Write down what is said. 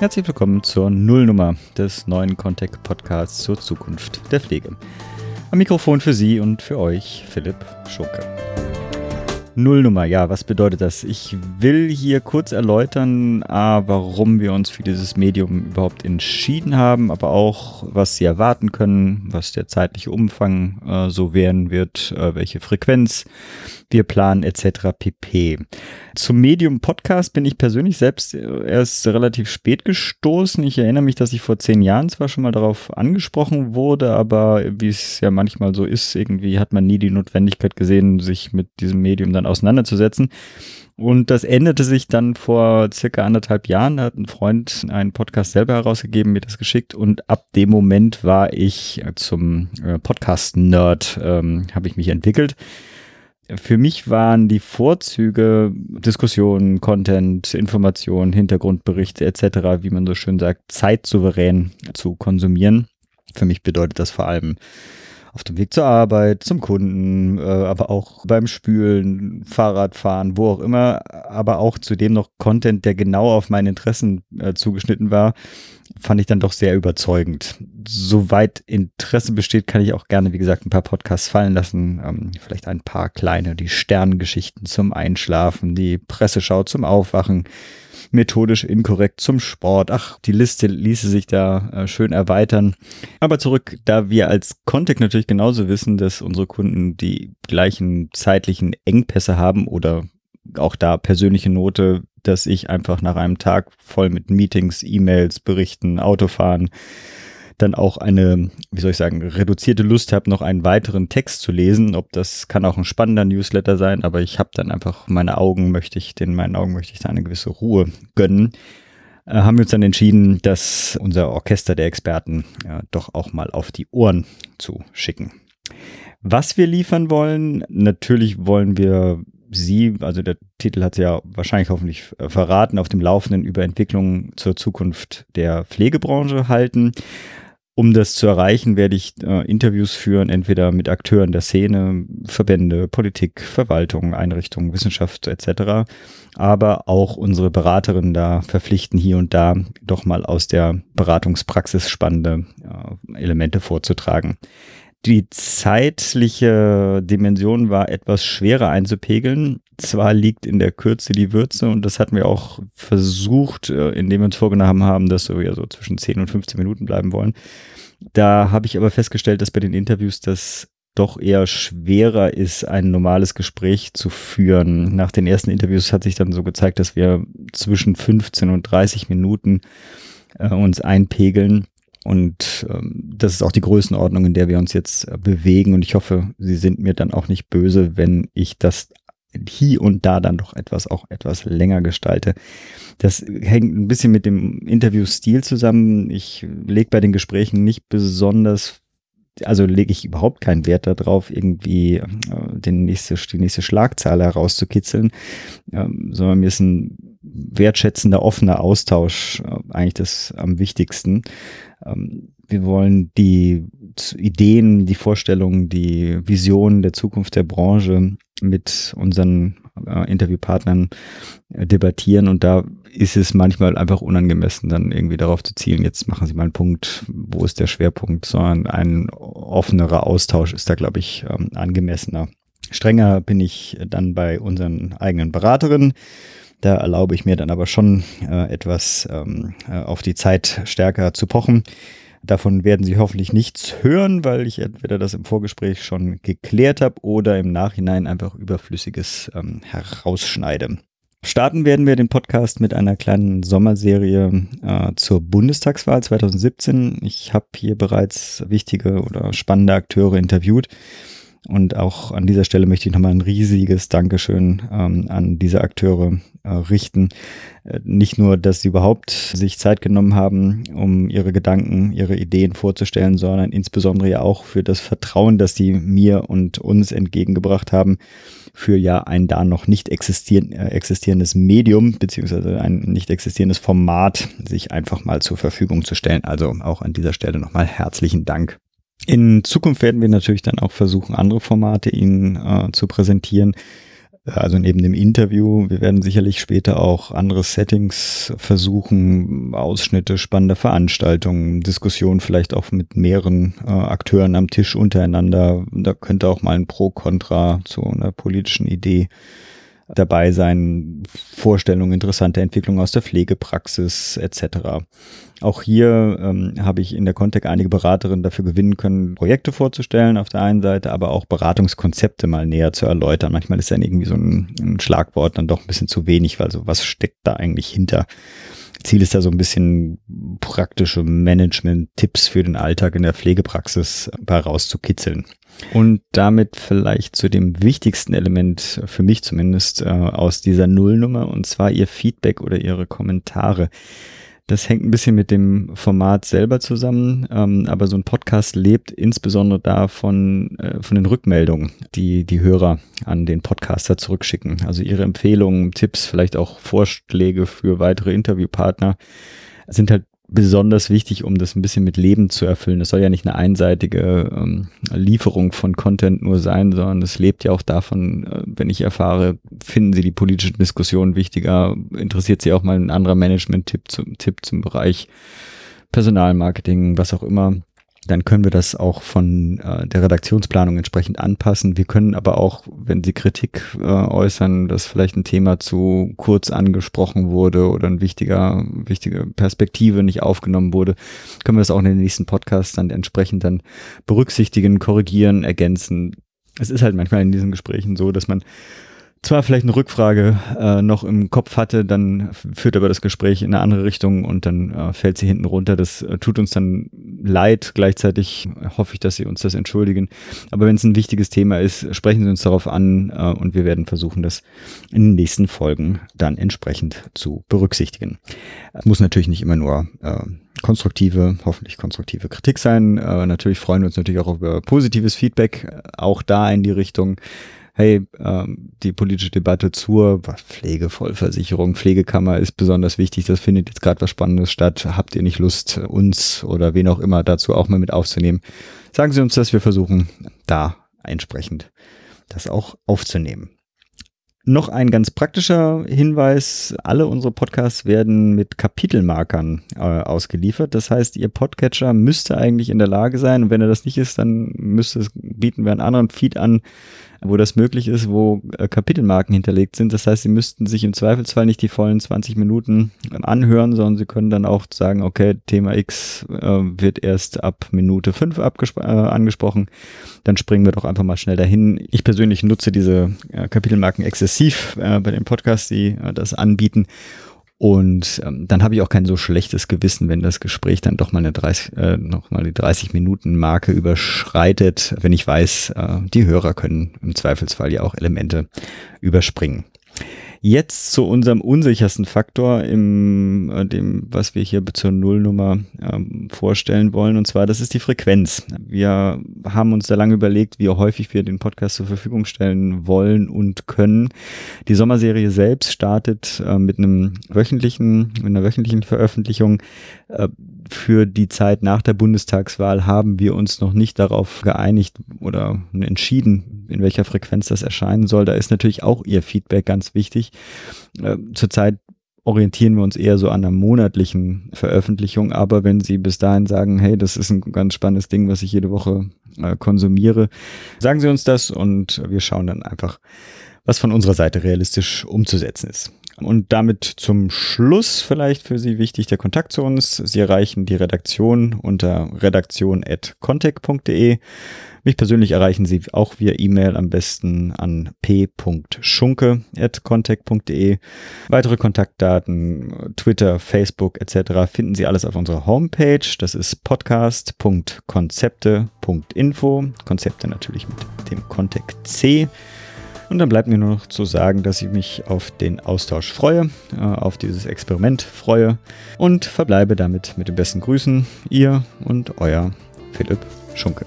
Herzlich willkommen zur Nullnummer des neuen Contact Podcasts zur Zukunft der Pflege. Am Mikrofon für Sie und für euch Philipp Schunke. Nullnummer, ja, was bedeutet das? Ich will hier kurz erläutern, A, warum wir uns für dieses Medium überhaupt entschieden haben, aber auch, was Sie erwarten können, was der zeitliche Umfang äh, so werden wird, äh, welche Frequenz wir planen etc. pp. Zum Medium Podcast bin ich persönlich selbst äh, erst relativ spät gestoßen. Ich erinnere mich, dass ich vor zehn Jahren zwar schon mal darauf angesprochen wurde, aber wie es ja manchmal so ist, irgendwie hat man nie die Notwendigkeit gesehen, sich mit diesem Medium dann auseinanderzusetzen. Und das änderte sich dann vor circa anderthalb Jahren. Da hat ein Freund einen Podcast selber herausgegeben, mir das geschickt. Und ab dem Moment war ich zum äh, Podcast-Nerd, ähm, habe ich mich entwickelt. Für mich waren die Vorzüge Diskussionen, Content, Informationen, Hintergrundberichte etc., wie man so schön sagt, zeitsouverän zu konsumieren. Für mich bedeutet das vor allem auf dem Weg zur Arbeit, zum Kunden, äh, aber auch beim Spülen, Fahrradfahren, wo auch immer, aber auch zudem noch Content, der genau auf meine Interessen äh, zugeschnitten war, fand ich dann doch sehr überzeugend. Soweit Interesse besteht, kann ich auch gerne, wie gesagt, ein paar Podcasts fallen lassen. Ähm, vielleicht ein paar kleine, die Sternengeschichten zum Einschlafen, die Presseschau zum Aufwachen, methodisch inkorrekt zum Sport. Ach, die Liste ließe sich da äh, schön erweitern. Aber zurück, da wir als Contact natürlich genauso wissen, dass unsere Kunden die gleichen zeitlichen Engpässe haben oder auch da persönliche Note, dass ich einfach nach einem Tag voll mit Meetings, E-Mails, Berichten, Autofahren dann auch eine, wie soll ich sagen, reduzierte Lust habe, noch einen weiteren Text zu lesen. Ob das kann auch ein spannender Newsletter sein, aber ich habe dann einfach meine Augen möchte ich, den meinen Augen möchte ich da eine gewisse Ruhe gönnen. Äh, haben wir uns dann entschieden, dass unser Orchester der Experten ja, doch auch mal auf die Ohren zu schicken. Was wir liefern wollen, natürlich wollen wir Sie, also der Titel hat sie ja wahrscheinlich hoffentlich äh, verraten, auf dem Laufenden über Entwicklungen zur Zukunft der Pflegebranche halten. Um das zu erreichen, werde ich äh, Interviews führen, entweder mit Akteuren der Szene, Verbände, Politik, Verwaltung, Einrichtungen, Wissenschaft etc., aber auch unsere Beraterinnen da verpflichten, hier und da doch mal aus der Beratungspraxis spannende äh, Elemente vorzutragen. Die zeitliche Dimension war etwas schwerer einzupegeln. Zwar liegt in der Kürze die Würze und das hatten wir auch versucht, äh, indem wir uns vorgenommen haben, dass wir so zwischen 10 und 15 Minuten bleiben wollen. Da habe ich aber festgestellt, dass bei den Interviews das doch eher schwerer ist, ein normales Gespräch zu führen. Nach den ersten Interviews hat sich dann so gezeigt, dass wir zwischen 15 und 30 Minuten äh, uns einpegeln. Und ähm, das ist auch die Größenordnung, in der wir uns jetzt äh, bewegen. Und ich hoffe, Sie sind mir dann auch nicht böse, wenn ich das hier und da dann doch etwas auch etwas länger gestalte. Das hängt ein bisschen mit dem Interviewstil zusammen. Ich lege bei den Gesprächen nicht besonders, also lege ich überhaupt keinen Wert darauf, irgendwie äh, den nächste, die nächste Schlagzahl herauszukitzeln, ähm, sondern mir ist ein wertschätzender, offener Austausch äh, eigentlich das am wichtigsten. Ähm, wir wollen die Ideen, die Vorstellungen, die Visionen der Zukunft der Branche mit unseren äh, Interviewpartnern äh, debattieren und da ist es manchmal einfach unangemessen, dann irgendwie darauf zu zielen, jetzt machen Sie mal einen Punkt, wo ist der Schwerpunkt, sondern ein offenerer Austausch ist da, glaube ich, ähm, angemessener. Strenger bin ich dann bei unseren eigenen Beraterinnen da erlaube ich mir dann aber schon äh, etwas ähm, äh, auf die Zeit stärker zu pochen. Davon werden Sie hoffentlich nichts hören, weil ich entweder das im Vorgespräch schon geklärt habe oder im Nachhinein einfach überflüssiges ähm, herausschneide. Starten werden wir den Podcast mit einer kleinen Sommerserie äh, zur Bundestagswahl 2017. Ich habe hier bereits wichtige oder spannende Akteure interviewt und auch an dieser Stelle möchte ich nochmal ein riesiges Dankeschön ähm, an diese Akteure äh, richten. Äh, nicht nur, dass sie überhaupt sich Zeit genommen haben, um ihre Gedanken, ihre Ideen vorzustellen, sondern insbesondere ja auch für das Vertrauen, das sie mir und uns entgegengebracht haben, für ja ein da noch nicht existieren, äh, existierendes Medium beziehungsweise ein nicht existierendes Format sich einfach mal zur Verfügung zu stellen. Also auch an dieser Stelle nochmal herzlichen Dank. In Zukunft werden wir natürlich dann auch versuchen, andere Formate Ihnen äh, zu präsentieren. Also neben dem Interview, wir werden sicherlich später auch andere Settings versuchen, Ausschnitte spannender Veranstaltungen, Diskussionen vielleicht auch mit mehreren äh, Akteuren am Tisch untereinander. Da könnte auch mal ein Pro-Kontra zu einer politischen Idee dabei sein, Vorstellungen, interessante Entwicklungen aus der Pflegepraxis etc. Auch hier ähm, habe ich in der Contact einige Beraterinnen dafür gewinnen können, Projekte vorzustellen auf der einen Seite, aber auch Beratungskonzepte mal näher zu erläutern. Manchmal ist dann irgendwie so ein, ein Schlagwort dann doch ein bisschen zu wenig, weil so was steckt da eigentlich hinter. Ziel ist da so ein bisschen praktische Management-Tipps für den Alltag in der Pflegepraxis herauszukitzeln. Und damit vielleicht zu dem wichtigsten Element, für mich zumindest, äh, aus dieser Nullnummer, und zwar Ihr Feedback oder Ihre Kommentare. Das hängt ein bisschen mit dem Format selber zusammen, ähm, aber so ein Podcast lebt insbesondere davon, äh, von den Rückmeldungen, die die Hörer an den Podcaster zurückschicken. Also ihre Empfehlungen, Tipps, vielleicht auch Vorschläge für weitere Interviewpartner sind halt besonders wichtig, um das ein bisschen mit Leben zu erfüllen. Es soll ja nicht eine einseitige ähm, Lieferung von Content nur sein, sondern es lebt ja auch davon, äh, wenn ich erfahre, finden Sie die politische Diskussion wichtiger, interessiert Sie auch mal ein anderer Management-Tipp zum, Tipp zum Bereich Personalmarketing, was auch immer dann können wir das auch von äh, der Redaktionsplanung entsprechend anpassen. Wir können aber auch, wenn Sie Kritik äh, äußern, dass vielleicht ein Thema zu kurz angesprochen wurde oder ein wichtiger, wichtige Perspektive nicht aufgenommen wurde, können wir das auch in den nächsten Podcasts dann entsprechend dann berücksichtigen, korrigieren, ergänzen. Es ist halt manchmal in diesen Gesprächen so, dass man zwar vielleicht eine Rückfrage äh, noch im Kopf hatte, dann führt aber das Gespräch in eine andere Richtung und dann äh, fällt sie hinten runter. Das äh, tut uns dann leid. Gleichzeitig hoffe ich, dass Sie uns das entschuldigen. Aber wenn es ein wichtiges Thema ist, sprechen Sie uns darauf an äh, und wir werden versuchen, das in den nächsten Folgen dann entsprechend zu berücksichtigen. Muss natürlich nicht immer nur äh, konstruktive, hoffentlich konstruktive Kritik sein. Äh, natürlich freuen wir uns natürlich auch über positives Feedback, auch da in die Richtung hey, ähm, die politische Debatte zur Pflegevollversicherung, Pflegekammer ist besonders wichtig, das findet jetzt gerade was Spannendes statt. Habt ihr nicht Lust, uns oder wen auch immer dazu auch mal mit aufzunehmen? Sagen Sie uns das, wir versuchen da entsprechend das auch aufzunehmen. Noch ein ganz praktischer Hinweis. Alle unsere Podcasts werden mit Kapitelmarkern äh, ausgeliefert. Das heißt, Ihr Podcatcher müsste eigentlich in der Lage sein. Und wenn er das nicht ist, dann müsste es, bieten wir einen anderen Feed an, wo das möglich ist, wo äh, Kapitelmarken hinterlegt sind. Das heißt, Sie müssten sich im Zweifelsfall nicht die vollen 20 Minuten ähm, anhören, sondern Sie können dann auch sagen, okay, Thema X äh, wird erst ab Minute 5 äh, angesprochen. Dann springen wir doch einfach mal schnell dahin. Ich persönlich nutze diese äh, Kapitelmarken exzessiv bei den Podcasts, die das anbieten. Und ähm, dann habe ich auch kein so schlechtes Gewissen, wenn das Gespräch dann doch mal eine 30, äh, noch mal die 30 Minuten Marke überschreitet, wenn ich weiß, äh, die Hörer können im Zweifelsfall ja auch Elemente überspringen. Jetzt zu unserem unsichersten Faktor im äh, dem, was wir hier zur Nullnummer ähm, vorstellen wollen, und zwar das ist die Frequenz. Wir haben uns da lange überlegt, wie häufig wir den Podcast zur Verfügung stellen wollen und können. Die Sommerserie selbst startet äh, mit einem wöchentlichen, mit einer wöchentlichen Veröffentlichung. Äh, für die Zeit nach der Bundestagswahl haben wir uns noch nicht darauf geeinigt oder entschieden, in welcher Frequenz das erscheinen soll. Da ist natürlich auch Ihr Feedback ganz wichtig. Äh, zurzeit orientieren wir uns eher so an einer monatlichen Veröffentlichung, aber wenn Sie bis dahin sagen, hey, das ist ein ganz spannendes Ding, was ich jede Woche äh, konsumiere, sagen Sie uns das und wir schauen dann einfach, was von unserer Seite realistisch umzusetzen ist. Und damit zum Schluss vielleicht für Sie wichtig der Kontakt zu uns. Sie erreichen die Redaktion unter redaktion.contact.de. Mich persönlich erreichen Sie auch via E-Mail am besten an p.schunke.contact.de. Weitere Kontaktdaten, Twitter, Facebook etc. finden Sie alles auf unserer Homepage. Das ist podcast.konzepte.info. Konzepte natürlich mit dem Kontext C. Und dann bleibt mir nur noch zu sagen, dass ich mich auf den Austausch freue, äh, auf dieses Experiment freue und verbleibe damit mit den besten Grüßen. Ihr und euer Philipp Schunke.